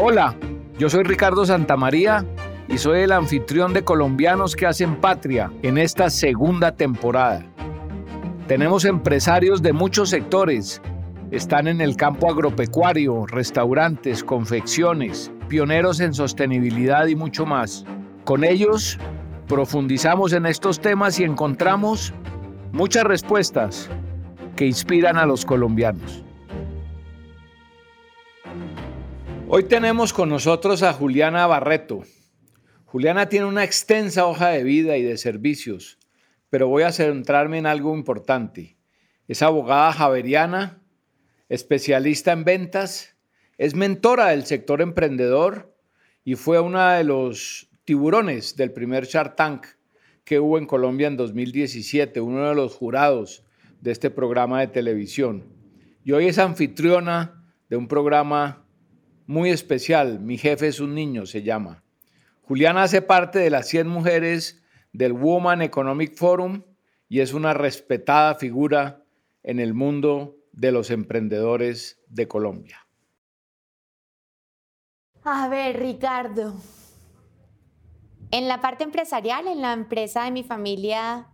Hola, yo soy Ricardo Santamaría y soy el anfitrión de Colombianos que hacen patria en esta segunda temporada. Tenemos empresarios de muchos sectores. Están en el campo agropecuario, restaurantes, confecciones, pioneros en sostenibilidad y mucho más. Con ellos profundizamos en estos temas y encontramos muchas respuestas que inspiran a los colombianos. Hoy tenemos con nosotros a Juliana Barreto. Juliana tiene una extensa hoja de vida y de servicios, pero voy a centrarme en algo importante. Es abogada javeriana, especialista en ventas, es mentora del sector emprendedor y fue una de los tiburones del primer Shark Tank que hubo en Colombia en 2017, uno de los jurados de este programa de televisión. Y hoy es anfitriona de un programa muy especial, Mi jefe es un niño se llama. Juliana hace parte de las 100 mujeres del Woman Economic Forum y es una respetada figura en el mundo de los emprendedores de Colombia. A ver, Ricardo. En la parte empresarial, en la empresa de mi familia,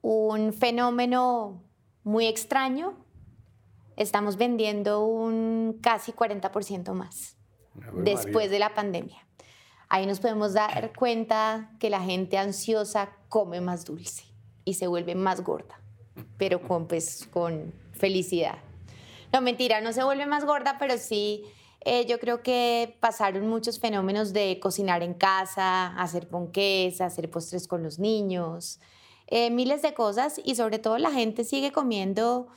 un fenómeno muy extraño estamos vendiendo un casi 40% más después de la pandemia. Ahí nos podemos dar cuenta que la gente ansiosa come más dulce y se vuelve más gorda, pero con, pues, con felicidad. No, mentira, no se vuelve más gorda, pero sí, eh, yo creo que pasaron muchos fenómenos de cocinar en casa, hacer ponques, hacer postres con los niños, eh, miles de cosas y sobre todo la gente sigue comiendo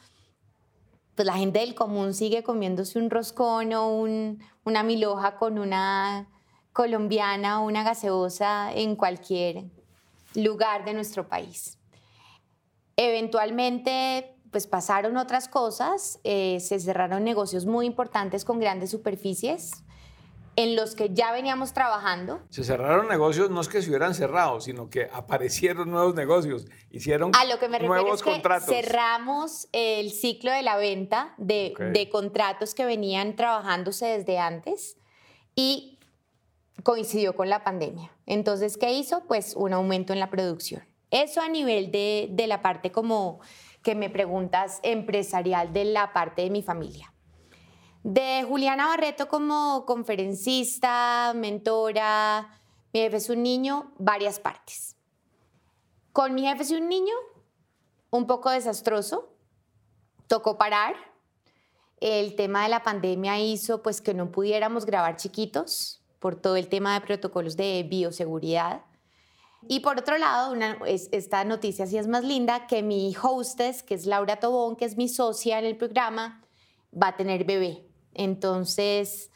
pues la gente del común sigue comiéndose un roscón o una miloja con una colombiana o una gaseosa en cualquier lugar de nuestro país. Eventualmente, pues pasaron otras cosas, eh, se cerraron negocios muy importantes con grandes superficies, en los que ya veníamos trabajando. Se cerraron negocios, no es que se hubieran cerrado, sino que aparecieron nuevos negocios, hicieron A lo que me refiero es que cerramos el ciclo de la venta de, de contratos que venían trabajándose desde antes y coincidió con la pandemia. Entonces, ¿qué hizo? Pues un aumento en la producción. Eso a nivel de, de la parte como que me preguntas empresarial de la parte de mi familia. De Juliana Barreto como conferencista, mentora, mi jefe es un niño, varias partes. Con mi jefe es un niño, un poco desastroso, tocó parar. El tema de la pandemia hizo pues que no pudiéramos grabar chiquitos por todo el tema de protocolos de bioseguridad. Y por otro lado, esta noticia sí es más linda, que mi hostess, que es Laura Tobón, que es mi socia en el programa, va a tener bebé. Entonces,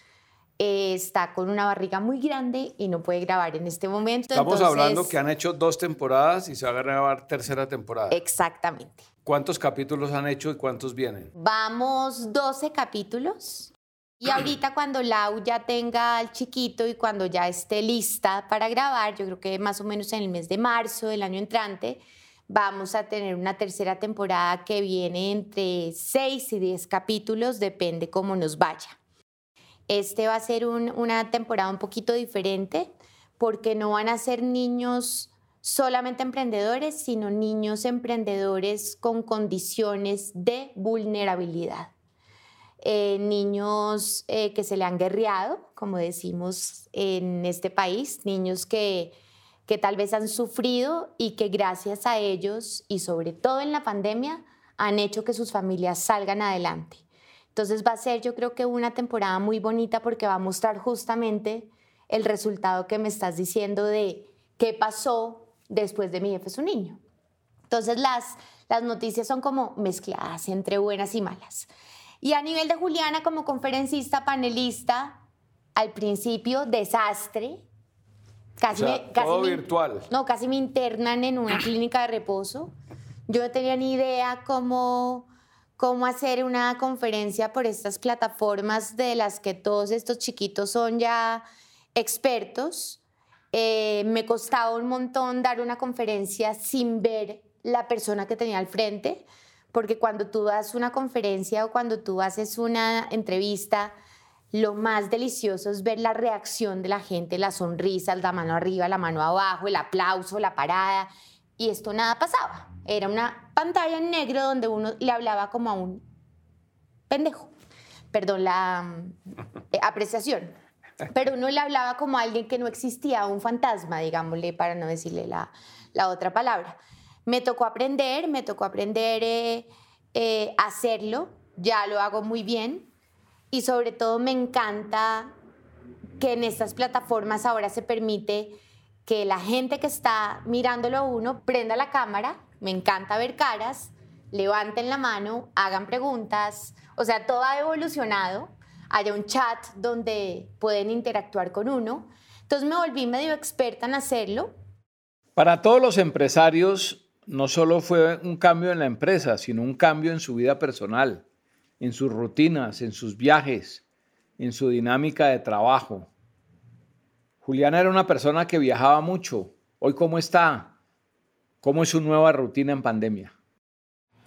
eh, está con una barriga muy grande y no puede grabar en este momento. Estamos hablando que han hecho dos temporadas y se va a grabar tercera temporada. Exactamente. ¿Cuántos capítulos han hecho y cuántos vienen? Vamos 12 capítulos. Y ahorita cuando Lau ya tenga al chiquito y cuando ya esté lista para grabar, yo creo que más o menos en el mes de marzo del año entrante, Vamos a tener una tercera temporada que viene entre 6 y 10 capítulos, depende cómo nos vaya. Este va a ser una temporada un poquito diferente porque no van a ser niños solamente emprendedores, sino niños emprendedores con condiciones de vulnerabilidad. Eh, niños eh, que se le han guerreado, como decimos en este país, niños que que tal vez han sufrido y que gracias a ellos y sobre todo en la pandemia han hecho que sus familias salgan adelante. Entonces va a ser yo creo que una temporada muy bonita porque va a mostrar justamente el resultado que me estás diciendo de qué pasó después de mi jefe su niño. Entonces las, las noticias son como mezcladas entre buenas y malas. Y a nivel de Juliana como conferencista, panelista, al principio desastre, Casi todo virtual. No, casi me internan en una clínica de reposo. Yo no tenía ni idea cómo, cómo hacer una conferencia por estas plataformas de las que todos estos chiquitos son ya expertos. Eh, me costaba un montón dar una conferencia sin ver la persona que tenía al frente, porque cuando tú das una conferencia o cuando tú haces una entrevista, lo más delicioso es ver la reacción de la gente, la sonrisa, la mano arriba, la mano abajo, el aplauso, la parada. Y esto nada pasaba. Era una pantalla en negro donde uno le hablaba como a un pendejo. Perdón la eh, apreciación. Pero uno le hablaba como a alguien que no existía, un fantasma, digámosle, para no decirle la, la otra palabra. Me tocó aprender, me tocó aprender eh, eh, hacerlo, ya lo hago muy bien y sobre todo me encanta que en estas plataformas ahora se permite que la gente que está mirándolo a uno prenda la cámara, me encanta ver caras, levanten la mano, hagan preguntas, o sea, todo ha evolucionado, haya un chat donde pueden interactuar con uno. Entonces me volví medio experta en hacerlo. Para todos los empresarios, no solo fue un cambio en la empresa, sino un cambio en su vida personal, en sus rutinas, en sus viajes, en su dinámica de trabajo. Juliana era una persona que viajaba mucho. Hoy, ¿cómo está? ¿Cómo es su nueva rutina en pandemia?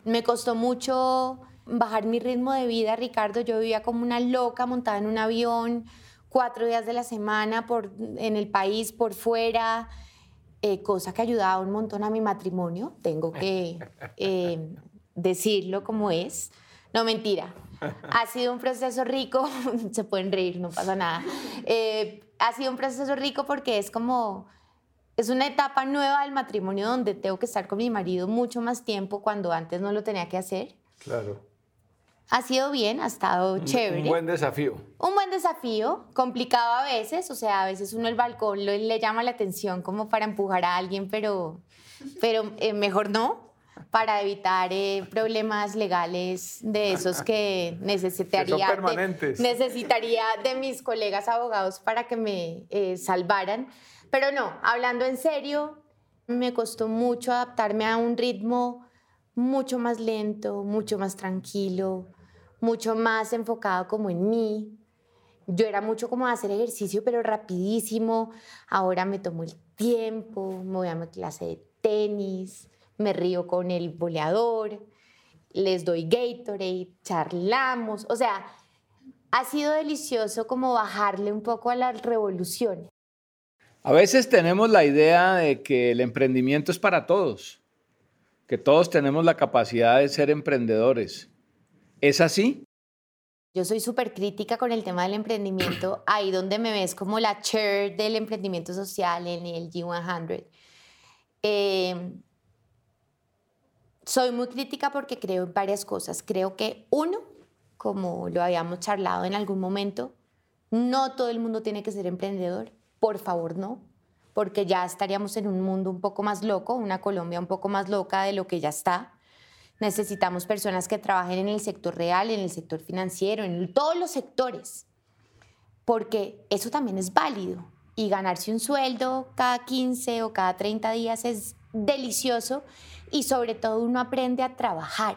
Me costó mucho bajar mi ritmo de vida, Ricardo. Yo vivía como una loca montada en un avión cuatro días de la semana por, en el país, por fuera. Eh, cosa que ayudaba un montón a mi matrimonio, tengo que eh, decirlo como es. No, mentira. Ha sido un proceso rico, se pueden reír, no pasa nada. Eh, ha sido un proceso rico porque es como, es una etapa nueva del matrimonio donde tengo que estar con mi marido mucho más tiempo cuando antes no lo tenía que hacer. Claro ha sido bien, ha estado chévere. Un buen desafío. Un buen desafío, complicado a veces, o sea, a veces uno el balcón le llama la atención como para empujar a alguien, pero, pero eh, mejor no, para evitar eh, problemas legales de esos que necesitaría, permanentes. De, necesitaría de mis colegas abogados para que me eh, salvaran. Pero no, hablando en serio, me costó mucho adaptarme a un ritmo mucho más lento, mucho más tranquilo, mucho más enfocado como en mí. Yo era mucho como hacer ejercicio, pero rapidísimo. Ahora me tomo el tiempo, me voy a mi clase de tenis, me río con el boleador, les doy Gatorade, charlamos. O sea, ha sido delicioso como bajarle un poco a la revolución. A veces tenemos la idea de que el emprendimiento es para todos, que todos tenemos la capacidad de ser emprendedores. ¿Es así? Yo soy súper crítica con el tema del emprendimiento, ahí donde me ves como la chair del emprendimiento social en el G100. Em, soy muy crítica porque creo en varias cosas. Creo que uno, como lo habíamos charlado en algún momento, no todo el mundo tiene que ser emprendedor. Por favor, no. Porque ya estaríamos en un mundo un poco más loco, una Colombia un poco más loca de lo que ya está. Necesitamos personas que trabajen en el sector real, en el sector financiero, en todos los sectores, porque eso también es válido. Y ganarse un sueldo cada 15 o cada 30 días es delicioso y sobre todo uno aprende a trabajar.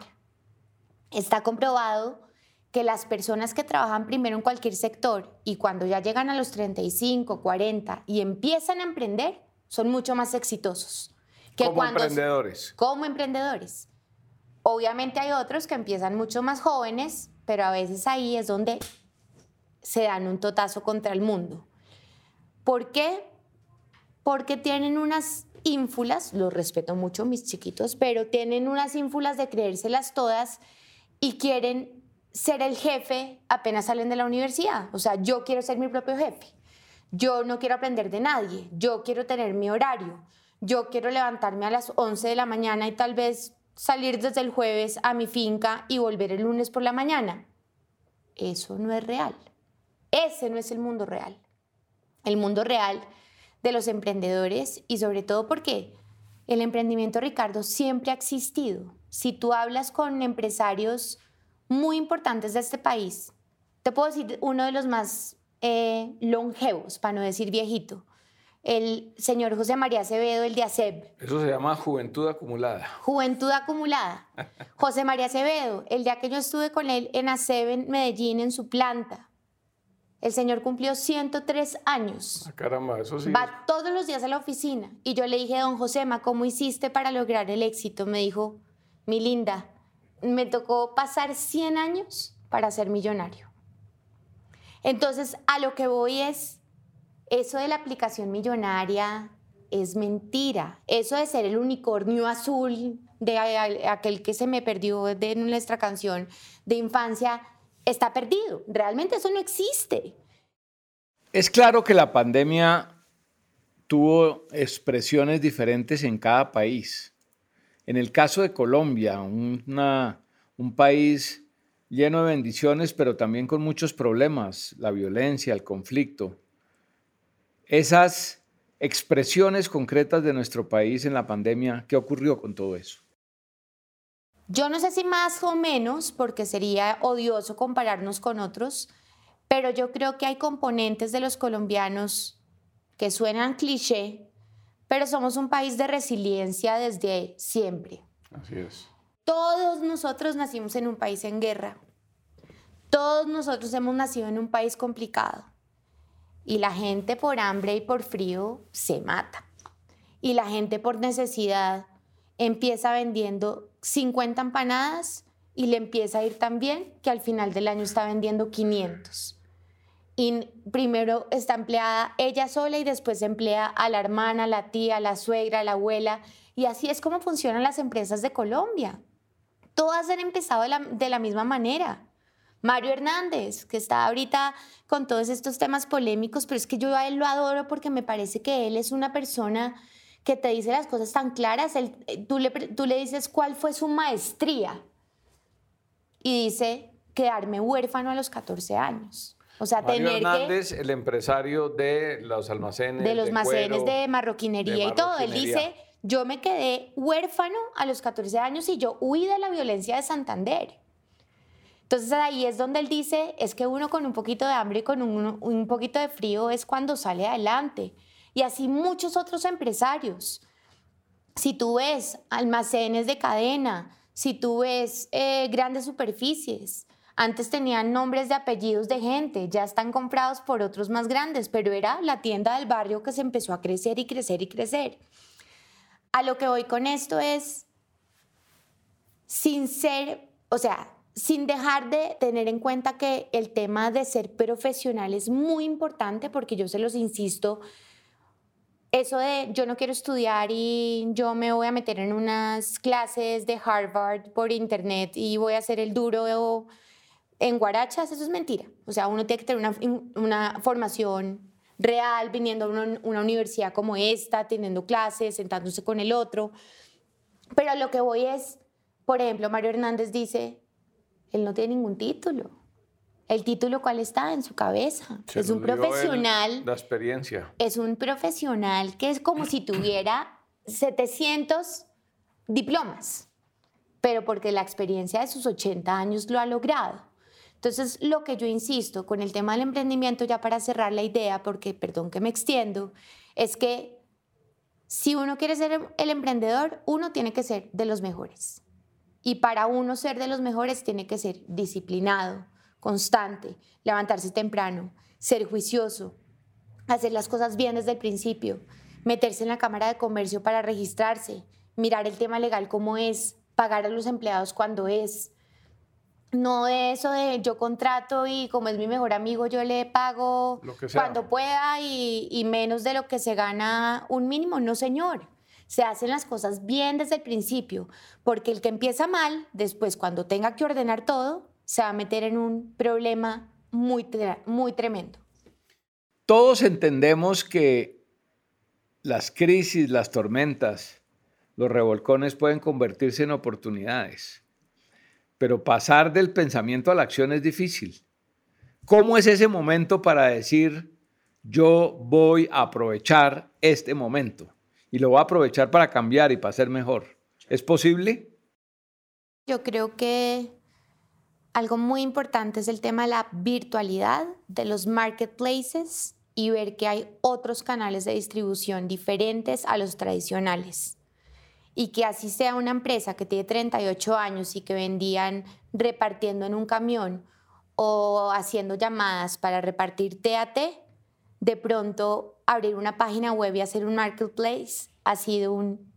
Está comprobado que las personas que trabajan primero en cualquier sector y cuando ya llegan a los 35, 40 y empiezan a emprender, son mucho más exitosos. Que como emprendedores. Como emprendedores. Obviamente hay otros que empiezan mucho más jóvenes, pero a veces ahí es donde se dan un totazo contra el mundo. ¿Por qué? Porque tienen unas ínfulas, los respeto mucho mis chiquitos, pero tienen unas ínfulas de creérselas todas y quieren ser el jefe apenas salen de la universidad. O sea, yo quiero ser mi propio jefe. Yo no quiero aprender de nadie. Yo quiero tener mi horario. Yo quiero levantarme a las 11 de la mañana y tal vez salir desde el jueves a mi finca y volver el lunes por la mañana. Eso no es real. Ese no es el mundo real. El mundo real de los emprendedores y sobre todo porque el emprendimiento, Ricardo, siempre ha existido. Si tú hablas con empresarios muy importantes de este país, te puedo decir uno de los más eh, longevos, para no decir viejito, el señor José María Acevedo, el de ACEB. Eso se llama juventud acumulada. Juventud acumulada. José María Acevedo, el día que yo estuve con él en ACEB en Medellín, en su planta, el señor cumplió 103 años. Ah, caramba, eso sí. Va todos los días a la oficina. Y yo le dije, don Josema, ¿cómo hiciste para lograr el éxito? Me dijo, mi linda, me tocó pasar 100 años para ser millonario. Entonces, a lo que voy es, eso de la aplicación millonaria es mentira. Eso de ser el unicornio azul de aquel que se me perdió de nuestra canción de infancia está perdido. Realmente eso no existe. Es claro que la pandemia tuvo expresiones diferentes en cada país. En el caso de Colombia, un país lleno de bendiciones, pero también con muchos problemas, la violencia, el conflicto. Esas expresiones concretas de nuestro país en la pandemia, ¿qué ocurrió con todo eso? Yo no sé si más o menos, porque sería odioso compararnos con otros, pero yo creo que hay componentes de los colombianos que suenan cliché, pero somos un país de resiliencia desde siempre. Así es. Todos nosotros nacimos en un país en guerra. Todos nosotros hemos nacido en un país complicado. Y la gente por hambre y por frío se mata. Y la gente por necesidad empieza vendiendo 50 empanadas y le empieza a ir tan bien que al final del año está vendiendo 500. Y primero está empleada ella sola y después emplea a la hermana, la tía, la suegra, la abuela. Y así es como funcionan las empresas de Colombia. Todas han empezado de la, de la misma manera. Mario Hernández, que está ahorita con todos estos temas polémicos, pero es que yo a él lo adoro porque me parece que él es una persona que te dice las cosas tan claras. Él, eh, tú, le, tú le dices cuál fue su maestría y dice quedarme huérfano a los 14 años. O sea, Mario tener Hernández, el empresario de los almacenes. De los almacenes de, marroquinería y todo. Él dice, yo me quedé huérfano a los 14 años y yo huí de la violencia de Santander. Entonces ahí es donde él dice, es que uno con un poquito de hambre y con un, un poquito de frío es cuando sale adelante. Y así muchos otros empresarios. Si tú ves almacenes de cadena, si tú ves eh, grandes superficies, antes tenían nombres de apellidos de gente, ya están comprados por otros más grandes, pero era la tienda del barrio que se empezó a crecer y crecer y crecer. A lo que voy con esto es, sin ser, o sea, sin dejar de tener en cuenta que el tema de ser profesional es muy importante, porque yo se los insisto, eso de yo no quiero estudiar y yo me voy a meter en unas clases de Harvard por internet y voy a hacer el duro en guarachas, eso es mentira. O sea, uno tiene que tener una, una formación real viniendo a una, una, universidad como esta, teniendo clases, sentándose con el otro. Pero lo que voy es, por ejemplo, Mario Hernández dice, él no tiene ningún título. El título, ¿cuál está? En su cabeza. es un profesional. la experiencia. Es un profesional que es como si tuviera 700 diplomas, pero porque la experiencia de sus 80 años lo ha logrado. Entonces, lo que yo insisto con el tema del emprendimiento, ya para cerrar la idea, porque perdón que me extiendo, es que si uno quiere ser el emprendedor, uno tiene que ser de los mejores. Y para uno ser de los mejores tiene que ser disciplinado, constante, levantarse temprano, ser juicioso, hacer las cosas bien desde el principio, meterse en la Cámara de Comercio para registrarse, mirar el tema legal como es, pagar a los empleados cuando es. No de eso de yo contrato y como es mi mejor amigo yo le pago cuando pueda y, y menos de lo que se gana un mínimo. No, señor se hacen las cosas bien desde el principio, porque el que empieza mal, después cuando tenga que ordenar todo, se va a meter en un problema muy, muy tremendo. Todos entendemos que las crisis, las tormentas, los revolcones pueden convertirse en oportunidades, pero pasar del pensamiento a la acción es difícil. ¿Cómo es ese momento para decir, yo voy a aprovechar este momento? y lo voy a aprovechar para cambiar y para ser mejor. ¿Es posible? Yo creo que algo muy importante es el tema de la virtualidad de los marketplaces y ver que hay otros canales de distribución diferentes a los tradicionales. Y que así sea una empresa que tiene 38 años y que vendían repartiendo en un camión o haciendo llamadas para repartir TAT, de pronto abrir una página web y hacer un marketplace ha sido un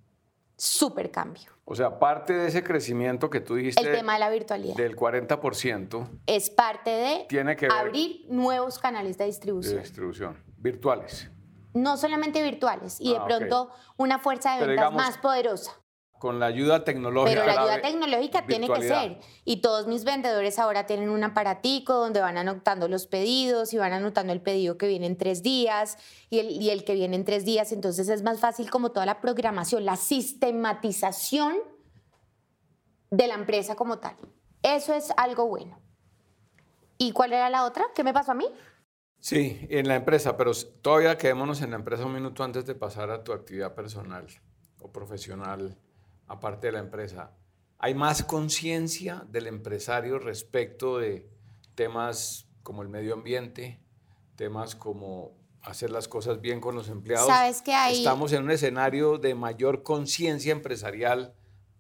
súper cambio. O sea, parte de ese crecimiento que tú dijiste... El tema de la virtualidad. Del 40%. Es parte de tiene que abrir nuevos canales de distribución. De distribución, virtuales. No solamente virtuales, y de ah, pronto una fuerza de ventas más poderosa. Con la ayuda tecnológica. Pero la ayuda tecnológica tiene que ser. Y todos mis vendedores ahora tienen un aparatico donde van anotando los pedidos y van anotando el pedido que viene en tres días y el, y el que viene en tres días. Entonces es más fácil como toda la programación, la sistematización de la empresa como tal. Eso es algo bueno. ¿Y cuál era la otra? ¿Qué me pasó a mí? Sí, en la empresa, pero todavía quedémonos en la empresa un minuto antes de pasar a tu actividad personal o profesional aparte de la empresa, ¿hay más conciencia del empresario respecto de temas como el medio ambiente, temas como hacer las cosas bien con los empleados? ¿Sabes que hay... ¿Estamos en un escenario de mayor conciencia empresarial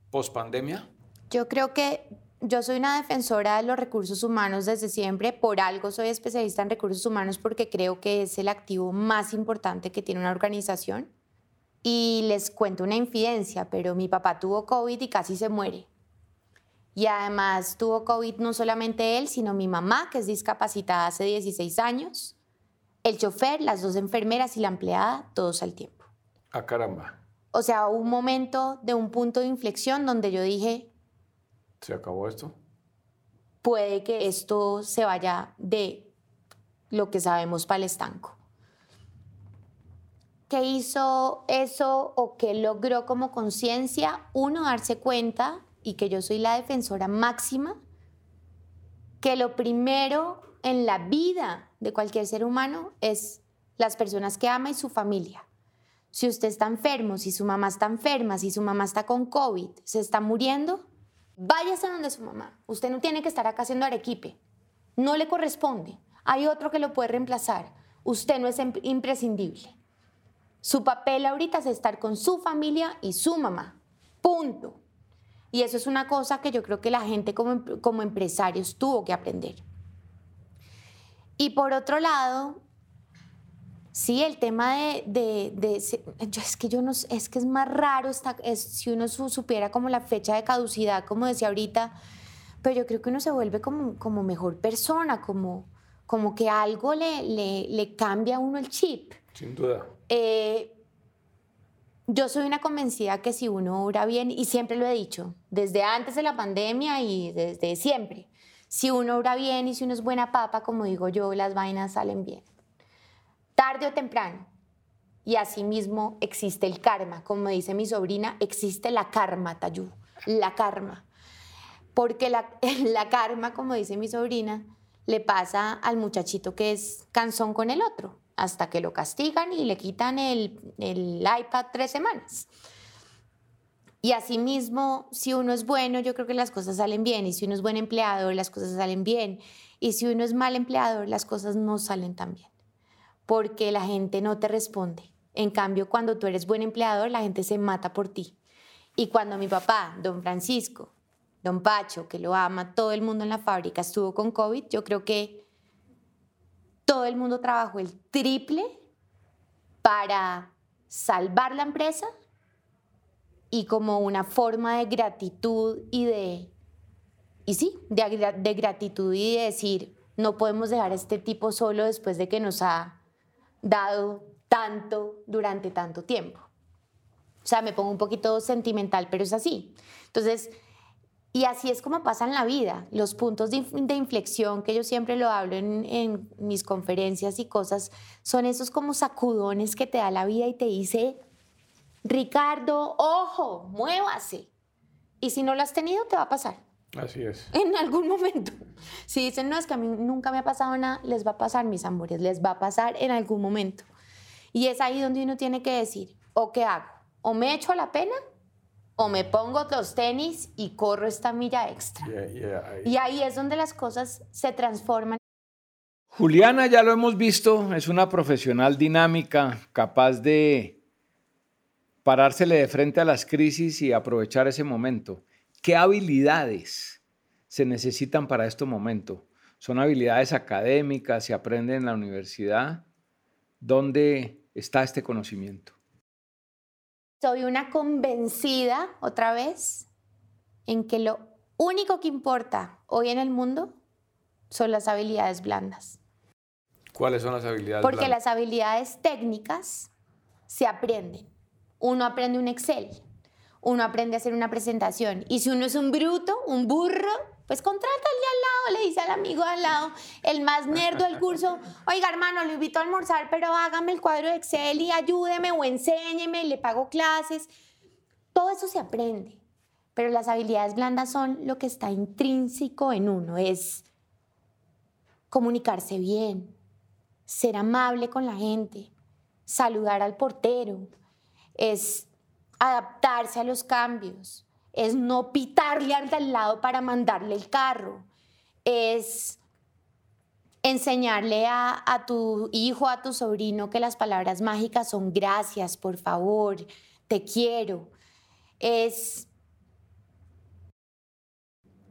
post pandemia? Yo creo que yo soy una defensora de los recursos humanos desde siempre, por algo soy especialista en recursos humanos porque creo que es el activo más importante que tiene una organización. Y les cuento una infidencia, pero mi papá tuvo COVID y casi se muere. Y además tuvo COVID no solamente él, sino mi mamá, que es discapacitada hace 16 años, el chofer, las dos enfermeras y la empleada, todos al tiempo. Ah, caramba. O sea, un momento de un punto de inflexión donde yo dije... ¿Se acabó esto? Puede que esto se vaya de lo que sabemos para el estanco. ¿Qué hizo eso o qué logró como conciencia? Uno, darse cuenta, y que yo soy la defensora máxima, que lo primero en la vida de cualquier ser humano es las personas que ama y su familia. Si usted está enfermo, si su mamá está enferma, si su mamá está con COVID, se está muriendo, váyase a donde su mamá. Usted no tiene que estar acá haciendo arequipe. No le corresponde. Hay otro que lo puede reemplazar. Usted no es imprescindible. Su papel ahorita es estar con su familia y su mamá. Punto. Y eso es una cosa que yo creo que la gente como, como empresarios tuvo que aprender. Y por otro lado, sí, el tema de, de, es que yo no, es que es más raro si uno supiera como la fecha de caducidad, como decía ahorita, pero yo creo que uno se vuelve como, como mejor persona, como, como que algo le, le, le cambia a uno el chip. Sin duda. Eh, yo soy una convencida que si uno obra bien, y siempre lo he dicho, desde antes de la pandemia y desde siempre, si uno obra bien y si uno es buena papa, como digo yo, las vainas salen bien. Tarde o temprano. Y asimismo existe el karma. Como dice mi sobrina, existe la karma, Tayú. La karma. Porque la, karma, como dice mi sobrina, le pasa al muchachito que es cansón con el otro hasta que lo castigan y le quitan el, iPad tres semanas. Y asimismo, si uno es bueno, yo creo que las cosas salen bien. Y si uno es buen empleador, las cosas salen bien. Y si uno es mal empleador, las cosas no salen tan bien. Porque la gente no te responde. En cambio, cuando tú eres buen empleador, la gente se mata por ti. Y cuando mi papá, don Francisco, don Pacho, que lo ama, todo el mundo en la fábrica estuvo con COVID, yo creo que todo el mundo trabajó el triple para salvar la empresa y como una forma de gratitud y de, y sí, de, de gratitud y de decir, no podemos dejar a este tipo solo después de que nos ha dado tanto durante tanto tiempo. O sea, me pongo un poquito sentimental, pero es así. Entonces, y así es como pasa en la vida. Los puntos de, inflexión, que yo siempre lo hablo en, mis conferencias y cosas, son esos como sacudones que te da la vida y te dice, Ricardo, ojo, muévase. Y si no lo has tenido, te va a pasar. Así es. En algún momento. Si dicen, no, es que a mí nunca me ha pasado nada, les va a pasar, mis amores, les va a pasar en algún momento. Y es ahí donde uno tiene que decir, ¿o qué hago? ¿O me echo a la pena o me pongo los tenis y corro esta milla extra. Y ahí es donde las cosas se transforman. Juliana, ya lo hemos visto, es una profesional dinámica, capaz de parársele de frente a las crisis y aprovechar ese momento. ¿Qué habilidades se necesitan para este momento? ¿Son habilidades académicas? ¿Se aprenden en la universidad? ¿Dónde está este conocimiento? Soy una convencida, otra vez, en que lo único que importa hoy en el mundo son las habilidades blandas. ¿Cuáles son las habilidades Porque las habilidades técnicas se aprenden. Uno aprende un Excel, uno aprende a hacer una presentación. Y si uno es un bruto, un burro, pues contrata al de al lado, le dice al amigo de al lado, el más nerdo del curso, oiga hermano, lo invito a almorzar, pero hágame el cuadro de Excel y ayúdeme o enséñeme, le pago clases. Todo eso se aprende, pero las habilidades blandas son lo que está intrínseco en uno, es comunicarse bien, ser amable con la gente, saludar al portero, es adaptarse a los cambios, es no pitarle al lado para mandarle el carro, es enseñarle a, a, tu hijo, a tu sobrino que las palabras mágicas son gracias, por favor, te quiero. Es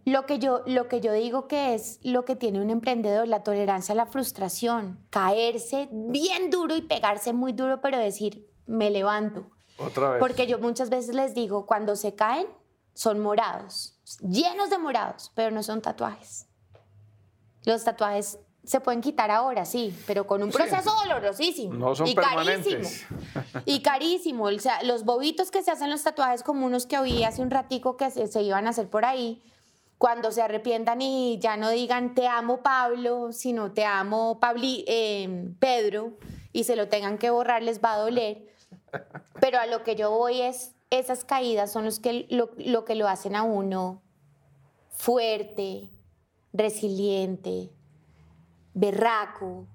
lo que, yo, lo que yo digo que es lo que tiene un emprendedor, la tolerancia a la frustración, caerse bien duro y pegarse muy duro, pero decir, me levanto. Otra vez. Porque yo muchas veces les digo, cuando se caen, son morados, llenos de morados, pero no son tatuajes. Los tatuajes se pueden quitar ahora, sí, pero con un proceso dolorosísimo. No son y permanentes. carísimo. Y carísimo. O sea, los bobitos que se hacen los tatuajes, como unos que oí hace un ratico que se, se iban a hacer por ahí, cuando se arrepientan y ya no digan te amo Pablo, sino te amo Pabli, eh, Pedro, y se lo tengan que borrar, les va a doler. Pero a lo que yo voy es, esas caídas son los que, lo, que lo hacen a uno fuerte, resiliente, berraco.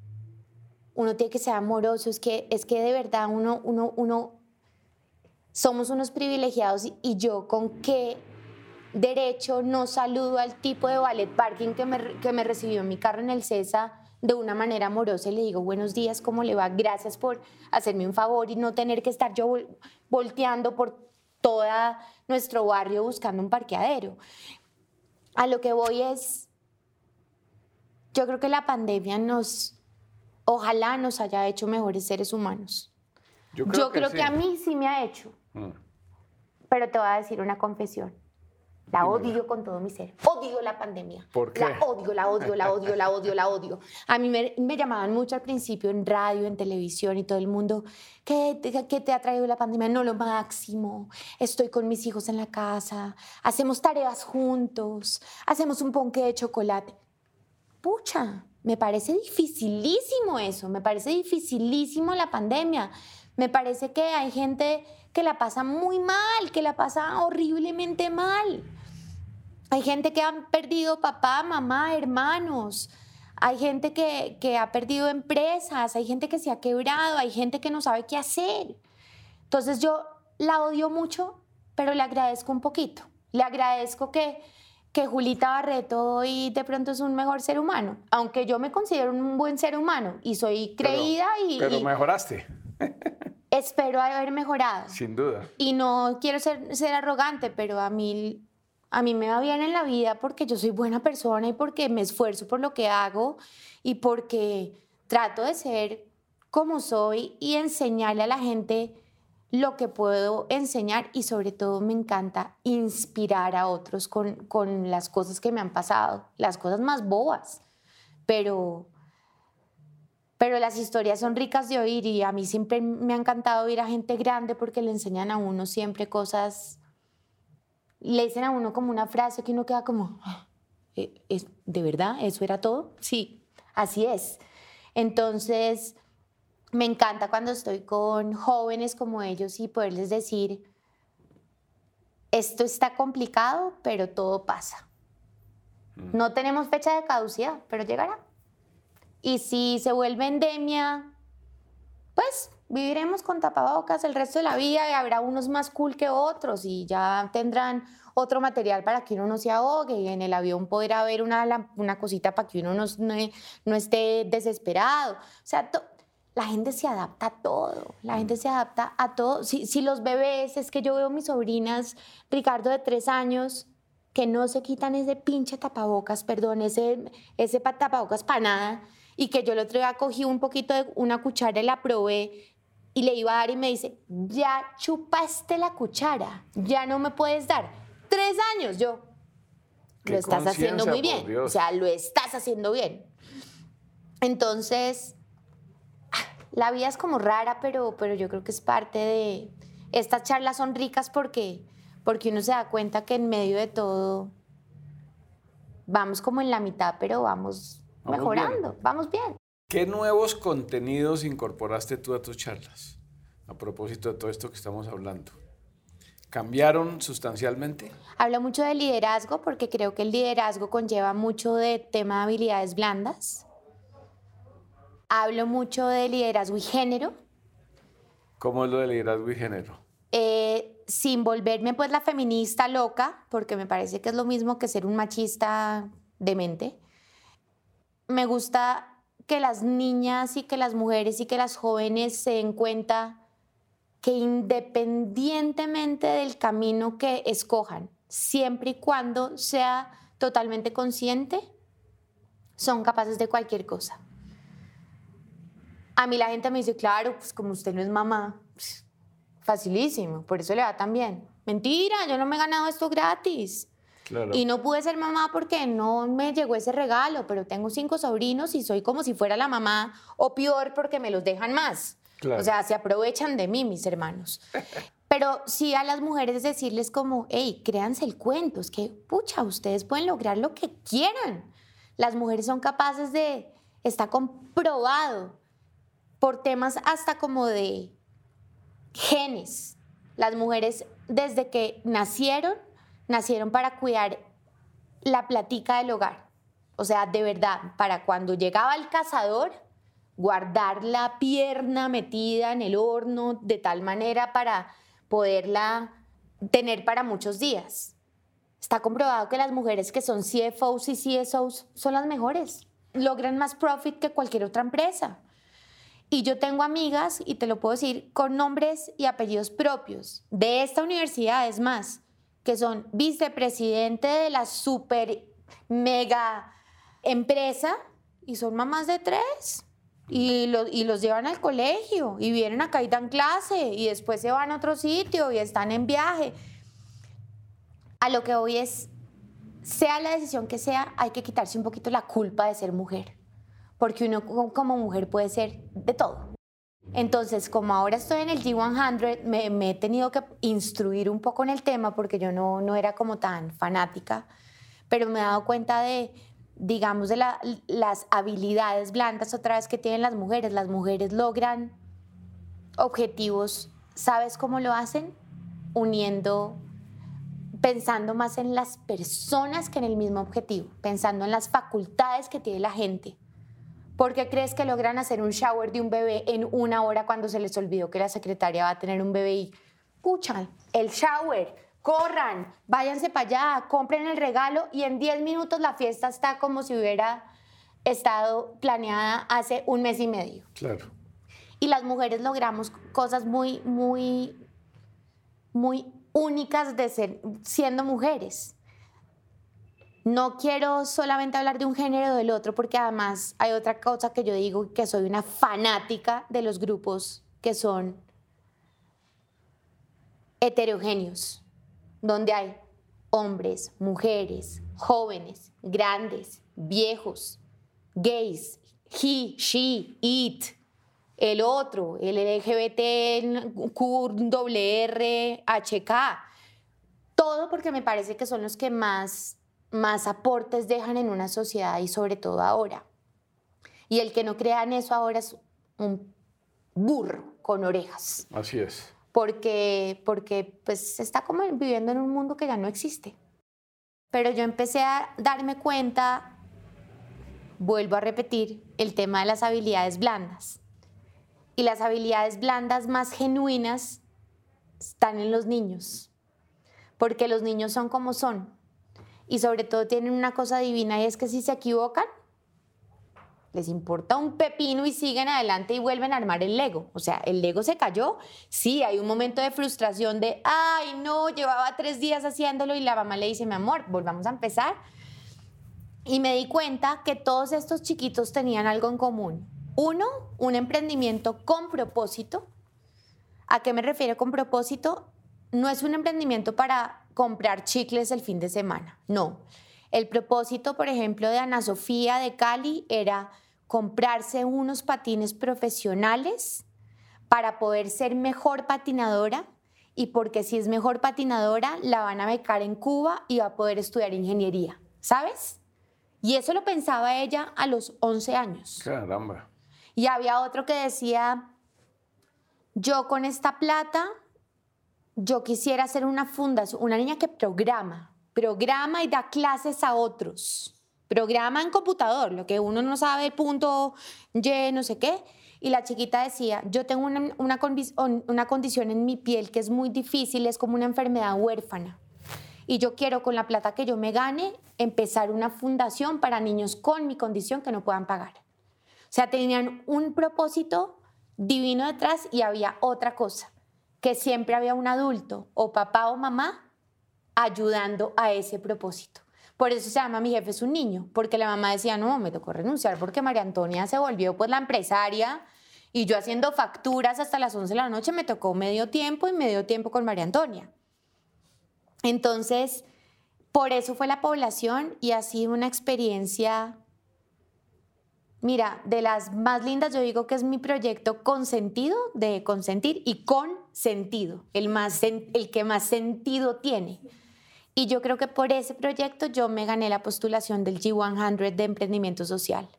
Uno tiene que ser amoroso, es que, es que de verdad uno, uno, uno, somos unos privilegiados y, y yo con qué derecho no saludo al tipo de ballet parking que me, que me recibió en mi carro en el CESA de una manera amorosa y le digo, buenos días, ¿cómo le va? Gracias por hacerme un favor y no tener que estar yo volteando por todo nuestro barrio buscando un parqueadero. A lo que voy es, yo creo que la pandemia nos, ojalá nos haya hecho mejores seres humanos. Yo creo, Yo creo sí. que a mí sí me ha hecho, Mm. pero te voy a decir una confesión. La odio con todo mi ser. Odio la pandemia. ¿Por qué? La odio, la odio, la odio, la odio, la odio. A mí me, me llamaban mucho al principio en radio, en televisión y todo el mundo. ¿Qué, te- ¿Qué te ha traído la pandemia? No, lo máximo. Estoy con mis hijos en la casa. Hacemos tareas juntos. Hacemos un ponque de chocolate. Pucha, me parece dificilísimo eso. Me parece dificilísimo la pandemia. Me parece que hay gente que la pasa muy mal, que la pasa horriblemente mal. Hay gente que han perdido papá, mamá, hermanos. Hay gente que, que ha perdido empresas. Hay gente que se ha quebrado. Hay gente que no sabe qué hacer. Entonces yo la odio mucho, pero le agradezco un poquito. Le agradezco que, que Julita Barreto hoy de pronto es un mejor ser humano. Aunque yo me considero un buen ser humano y soy Pero- creída y, Pero y mejoraste, espero haber mejorado. sin duda. Y no quiero ser, ser arrogante, pero a mí, a mí me va bien en la vida porque yo soy buena persona y porque me esfuerzo por lo que hago y porque trato de ser como soy y enseñarle a la gente lo que puedo enseñar y sobre todo me encanta inspirar a otros con, con las cosas que me han pasado, las cosas más bobas, pero, pero las historias son ricas de oír y a mí siempre me ha encantado oír a gente grande porque le enseñan a uno siempre cosas, le dicen a uno como una frase que uno queda como, "Ah, ¿e- ¿es, ¿de verdad? ¿Eso era todo? Sí, así es. Entonces, me encanta cuando estoy con jóvenes como ellos y poderles decir, esto está complicado, pero todo pasa. No tenemos fecha de caducidad, pero llegará. Y si se vuelve endemia, pues viviremos con tapabocas el resto de la vida y habrá unos más cool que otros y ya tendrán otro material para que uno no se ahogue y en el avión podrá haber una, una cosita para que uno no, no, no esté desesperado. O sea, to- la gente se adapta a todo, la gente se adapta a todo. Si, si los bebés, es que yo veo mis sobrinas, Ricardo de tres años, que no se quitan ese pinche tapabocas, perdón, ese, ese pa- tapabocas para nada, y que yo el otro día cogí un poquito de una cuchara y la probé, y le iba a dar y me dice, ya chupaste la cuchara, ya no me puedes dar. Tres años, yo, lo estás haciendo muy bien. O sea, lo estás haciendo bien. Entonces, la vida es como rara, pero, pero yo creo que es parte de... Estas charlas son ricas porque, porque uno se da cuenta que en medio de todo vamos como en la mitad, pero vamos, mejorando, vamos bien. ¿Qué nuevos contenidos incorporaste tú a tus charlas? A propósito de todo esto que estamos hablando. ¿Cambiaron sustancialmente? Hablo mucho de liderazgo porque creo que el liderazgo conlleva mucho de tema de habilidades blandas. Hablo mucho de liderazgo y género. ¿Cómo es lo de liderazgo y género? Eh, sin volverme pues la feminista loca, porque me parece que es lo mismo que ser un machista demente. Me gusta que las niñas y que las mujeres y que las jóvenes se den cuenta que independientemente del camino que escojan, siempre y cuando sea totalmente consciente, son capaces de cualquier cosa. A mí la gente me dice, claro, pues como usted no es mamá, pues, facilísimo, por eso le va tan bien. Mentira, yo no me he ganado esto gratis. Y no pude ser mamá porque no me llegó ese regalo, pero tengo cinco sobrinos y soy como si fuera la mamá, o peor porque me los dejan más. O sea, se aprovechan de mí, mis hermanos. Pero sí a las mujeres decirles como, hey, créanse el cuento, es que, pucha, ustedes pueden lograr lo que quieran. Las mujeres son capaces de, está comprobado por temas hasta como de genes. Las mujeres desde que nacieron, nacieron para cuidar la platica del hogar. O sea, de verdad, para cuando llegaba el cazador, guardar la pierna metida en el horno de tal manera para poderla tener para muchos días. Está comprobado que las mujeres que son CFOs y CSOs son las mejores. Logran más profit que cualquier otra empresa. Y yo tengo amigas, y te lo puedo decir, con nombres y apellidos propios de esta universidad, es más, que son vicepresidente de la super mega empresa y son mamás de tres y, los llevan al colegio y vienen acá y dan clase y después se van a otro sitio y están en viaje. A lo que hoy es, sea la decisión que sea, hay que quitarse un poquito la culpa de ser mujer, porque uno como mujer puede ser de todo. Entonces, como ahora estoy en el G100, me, he tenido que instruir un poco en el tema porque yo no, no era como tan fanática, pero me he dado cuenta de, digamos, de las habilidades blandas otra vez que tienen las mujeres. Las mujeres logran objetivos, ¿sabes cómo lo hacen? Uniendo, pensando más en las personas que en el mismo objetivo, pensando en las facultades que tiene la gente. ¿Por qué crees que logran hacer un shower de un bebé en una hora cuando se les olvidó que la secretaria va a tener un bebé y, escuchan, el shower, corran, váyanse para allá, compren el regalo y en 10 minutos la fiesta está como si hubiera estado planeada hace un mes y medio. Claro. Y las mujeres logramos cosas muy, muy, muy únicas de ser, siendo mujeres. No quiero solamente hablar de un género o del otro, porque además hay otra cosa que yo digo, que soy una fanática de los grupos que son heterogéneos donde hay hombres, mujeres, jóvenes, grandes, viejos, gays, he, she, it, el otro, el LGBT, WR, HK. Todo porque me parece que son los que más, más aportes dejan en una sociedad y sobre todo ahora. Y el que no crea en eso ahora es un burro con orejas. Así es porque, porque pues está como viviendo en un mundo que ya no existe. Pero yo empecé a darme cuenta, vuelvo a repetir, el tema de las habilidades blandas. Y las habilidades blandas más genuinas están en los niños, porque los niños son como son. Y sobre todo tienen una cosa divina y es que si se equivocan, les importa un pepino y siguen adelante y vuelven a armar el Lego. O sea, el Lego se cayó. Sí, hay un momento de frustración de, ay, no, llevaba tres días haciéndolo y la mamá le dice, mi amor, volvamos a empezar. Y me di cuenta que todos estos chiquitos tenían algo en común. Uno, un emprendimiento con propósito ¿A qué me refiero con propósito? No es un emprendimiento para comprar chicles el fin de semana, no. El propósito, por ejemplo, de Ana Sofía de Cali era comprarse unos patines profesionales para poder ser mejor patinadora y porque si es mejor patinadora la van a becar en Cuba y va a poder estudiar ingeniería, ¿sabes? Y eso lo pensaba ella a los 11 años. Caramba. Y había otro que decía, yo con esta plata, yo quisiera ser una fundación, una niña que programa, programa y da clases a otros. Programa en computador, lo que uno no sabe, el punto Y, no sé qué. Y la chiquita decía, yo tengo una, una, una condición en mi piel que es muy difícil, es como una enfermedad huérfana. Y yo quiero con la plata que yo me gane empezar una fundación para niños con mi condición que no puedan pagar. O sea, tenían un propósito divino detrás y había otra cosa, que siempre había un adulto o papá o mamá ayudando a ese propósito. Por eso se llama Mi jefe es un niño, porque la mamá decía, no, me tocó renunciar porque María Antonia se volvió pues la empresaria y yo haciendo facturas hasta las 11 de la noche me tocó medio tiempo y medio tiempo con María Antonia. Entonces, por eso fue la población y ha sido una experiencia Mira, de las más lindas yo digo que es mi proyecto con sentido, de consentir y con sentido, el, más, el que más sentido tiene. Y yo creo que por ese proyecto yo me gané la postulación del G100 de emprendimiento social,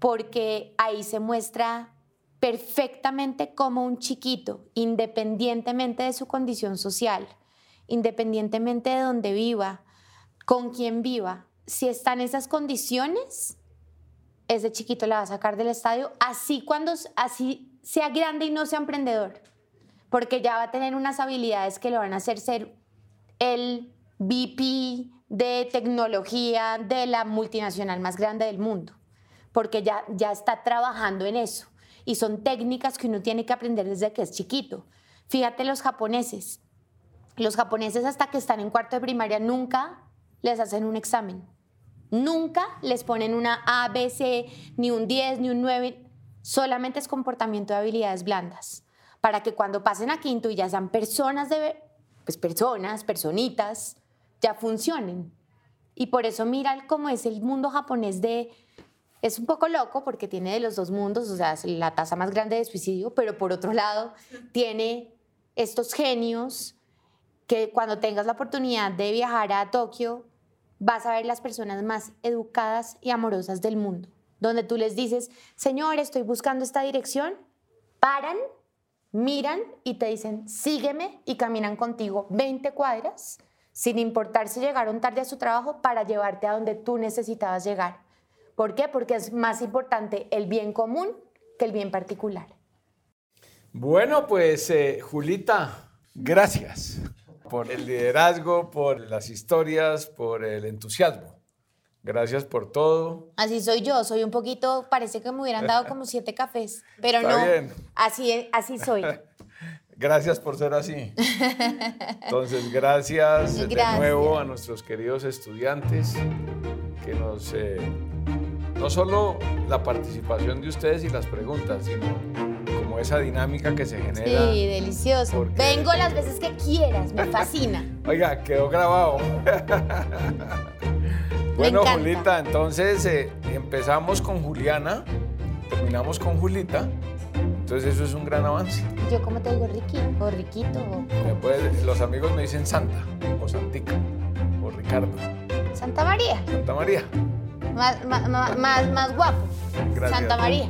porque ahí se muestra perfectamente cómo un chiquito, independientemente de su condición social, independientemente de dónde viva, con quién viva, si está en esas condiciones, ese chiquito la va a sacar del estadio, así cuando así sea grande y no sea emprendedor, porque ya va a tener unas habilidades que le van a hacer ser el VP de tecnología de la multinacional más grande del mundo, porque ya, ya está trabajando en eso. Y son técnicas que uno tiene que aprender desde que es chiquito. Fíjate los japoneses. Los japoneses hasta que están en cuarto de primaria nunca les hacen un examen Nunca les ponen una A, B, C, ni un 10, ni un 9. Solamente es comportamiento de habilidades blandas. Para que cuando pasen a quinto y ya sean personas de, pues personas, personitas, ya funcionen. Y por eso mira cómo es el mundo japonés de... Es un poco loco porque tiene de los dos mundos, o sea, es la tasa más grande de suicidio, pero por otro lado tiene estos genios que cuando tengas la oportunidad de viajar a Tokio, vas a ver las personas más educadas y amorosas del mundo, donde tú les dices, Señor, estoy buscando esta dirección, paran, miran y te dicen, sígueme y caminan contigo 20 cuadras, sin importar si llegaron tarde a su trabajo, para llevarte a donde tú necesitabas llegar. ¿Por qué? Porque es más importante el bien común que el bien particular. Bueno, pues eh, Julita, gracias por el liderazgo, por las historias, por el entusiasmo. Gracias por todo. Así soy yo, soy un poquito, parece que me hubieran dado como siete cafés, pero no, Así, así soy. Gracias por ser así. Entonces, gracias, de nuevo a nuestros queridos estudiantes que nos, eh, no solo la participación de ustedes y las preguntas, sino esa dinámica que se genera. Sí, delicioso. Vengo las veces que quieras, me fascina. Oiga, quedó grabado. Bueno, Julita, entonces eh, empezamos con Juliana, terminamos con Julita. Entonces eso es un gran avance. Yo como te digo Ricky o Riquito. los amigos me dicen Santa o Santica o Ricardo. Santa María. Santa María. Más, más, más, guapo. Santa María.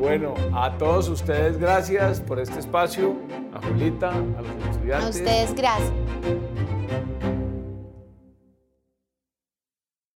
Bueno, a todos ustedes gracias por este espacio, a Julita, a los estudiantes. A ustedes gracias.